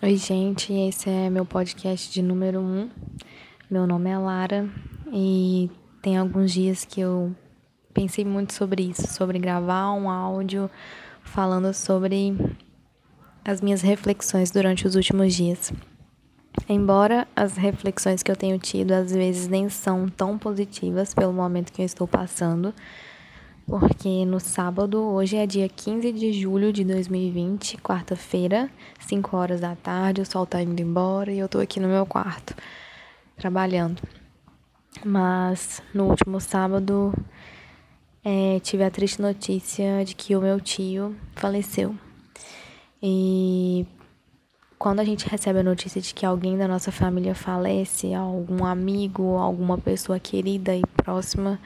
Oi, gente, esse é meu podcast de número 1. Um. Meu nome é Lara e tem alguns dias que eu pensei muito sobre isso, sobre gravar um áudio falando sobre as minhas reflexões durante os últimos dias. Embora as reflexões que eu tenho tido às vezes nem são tão positivas pelo momento que eu estou passando, porque no sábado, hoje é dia 15 de julho de 2020, quarta-feira, 5 horas da tarde, o sol tá indo embora e eu tô aqui no meu quarto, trabalhando. Mas no último sábado, é, tive a triste notícia de que o meu tio faleceu. E quando a gente recebe a notícia de que alguém da nossa família falece, algum amigo, alguma pessoa querida e próxima,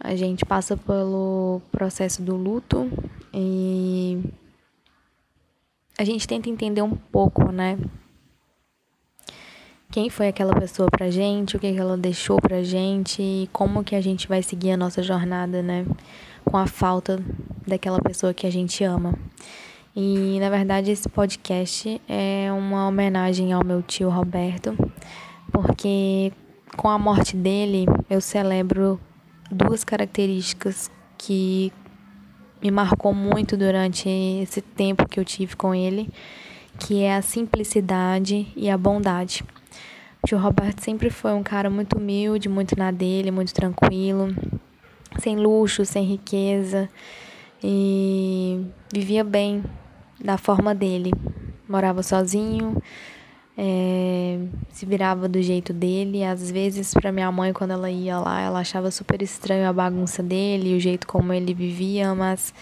a gente passa pelo processo do luto e a gente tenta entender um pouco, né? Quem foi aquela pessoa pra gente, o que ela deixou pra gente e como que a gente vai seguir a nossa jornada, né? Com a falta daquela pessoa que a gente ama. E na verdade esse podcast é uma homenagem ao meu tio Roberto, porque com a morte dele eu celebro duas características que me marcou muito durante esse tempo que eu tive com ele, que é a simplicidade e a bondade. O tio Roberto sempre foi um cara muito humilde, muito na dele, muito tranquilo, sem luxo, sem riqueza e vivia bem da forma dele. Morava sozinho, é, se virava do jeito dele. Às vezes, para minha mãe, quando ela ia lá, ela achava super estranho a bagunça dele, o jeito como ele vivia, mas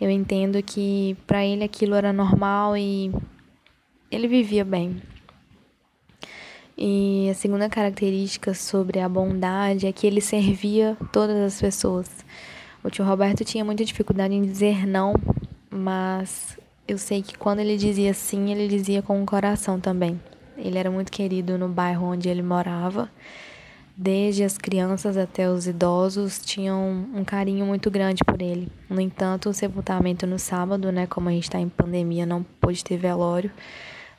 eu entendo que para ele aquilo era normal e ele vivia bem. E a segunda característica sobre a bondade é que ele servia todas as pessoas. O tio Roberto tinha muita dificuldade em dizer não, mas eu sei que quando ele dizia sim, ele dizia com o coração também. Ele era muito querido no bairro onde ele morava. Desde as crianças até os idosos tinham um carinho muito grande por ele. No entanto, o sepultamento no sábado, né, como a gente está em pandemia, não pôde ter velório,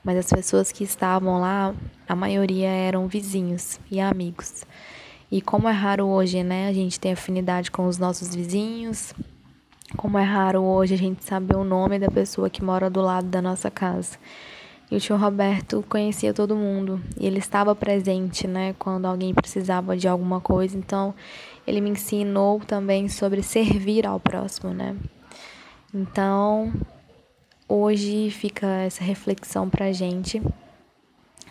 mas as pessoas que estavam lá, a maioria eram vizinhos e amigos. E como é raro hoje, né, a gente ter afinidade com os nossos vizinhos, como é raro hoje a gente saber o nome da pessoa que mora do lado da nossa casa. E o tio Roberto conhecia todo mundo e ele estava presente, né, quando alguém precisava de alguma coisa. Então, ele me ensinou também sobre servir ao próximo, né? Então, hoje fica essa reflexão pra gente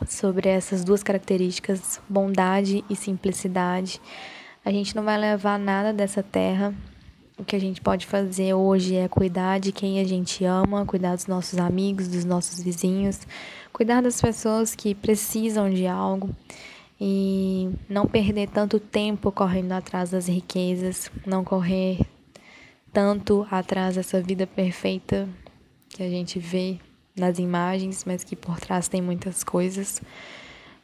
sobre essas duas características, bondade e simplicidade. A gente não vai levar nada dessa terra, o que a gente pode fazer hoje é cuidar de quem a gente ama, cuidar dos nossos amigos, dos nossos vizinhos, cuidar das pessoas que precisam de algo e não perder tanto tempo correndo atrás das riquezas, não correr tanto atrás dessa vida perfeita que a gente vê nas imagens, mas que por trás tem muitas coisas,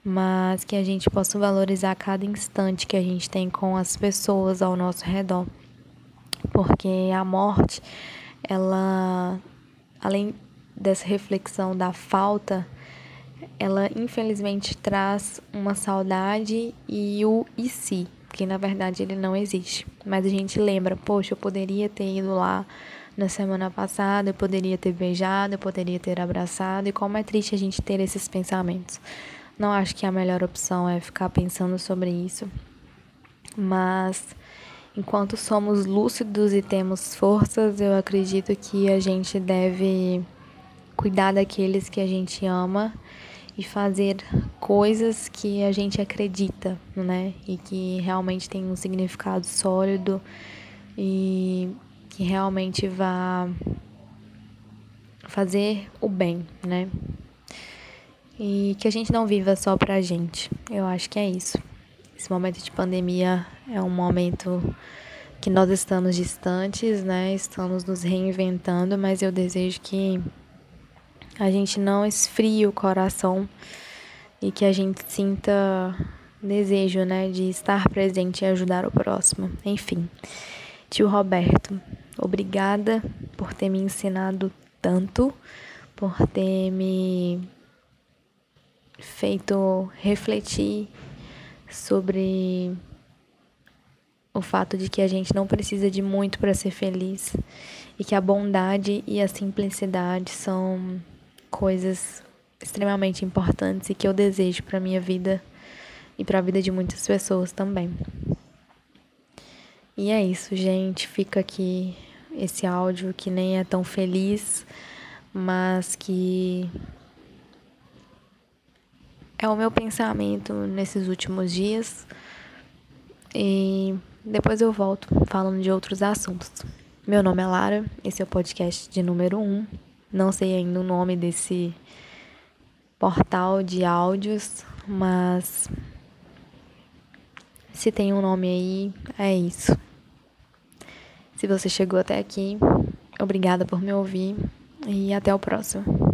mas que a gente possa valorizar cada instante que a gente tem com as pessoas ao nosso redor porque a morte, ela, além dessa reflexão da falta, ela infelizmente traz uma saudade e o e si, que na verdade ele não existe. Mas a gente lembra, poxa, eu poderia ter ido lá na semana passada, eu poderia ter beijado, eu poderia ter abraçado, e como é triste a gente ter esses pensamentos. Não acho que a melhor opção é ficar pensando sobre isso, mas Enquanto somos lúcidos e temos forças, eu acredito que a gente deve cuidar daqueles que a gente ama e fazer coisas que a gente acredita, né? E que realmente tem um significado sólido e que realmente vá fazer o bem, né? E que a gente não viva só pra gente. Eu acho que é isso. Esse momento de pandemia é um momento que nós estamos distantes, né? Estamos nos reinventando, mas eu desejo que a gente não esfrie o coração e que a gente sinta desejo, né, de estar presente e ajudar o próximo. Enfim, tio Roberto, obrigada por ter me ensinado tanto, por ter me feito refletir sobre o fato de que a gente não precisa de muito para ser feliz e que a bondade e a simplicidade são coisas extremamente importantes e que eu desejo para minha vida e para a vida de muitas pessoas também. E é isso, gente. Fica aqui esse áudio que nem é tão feliz, mas que é o meu pensamento nesses últimos dias. E depois eu volto falando de outros assuntos. Meu nome é Lara, esse é o podcast de número 1. Não sei ainda o nome desse portal de áudios, mas se tem um nome aí, é isso. Se você chegou até aqui, obrigada por me ouvir e até o próximo.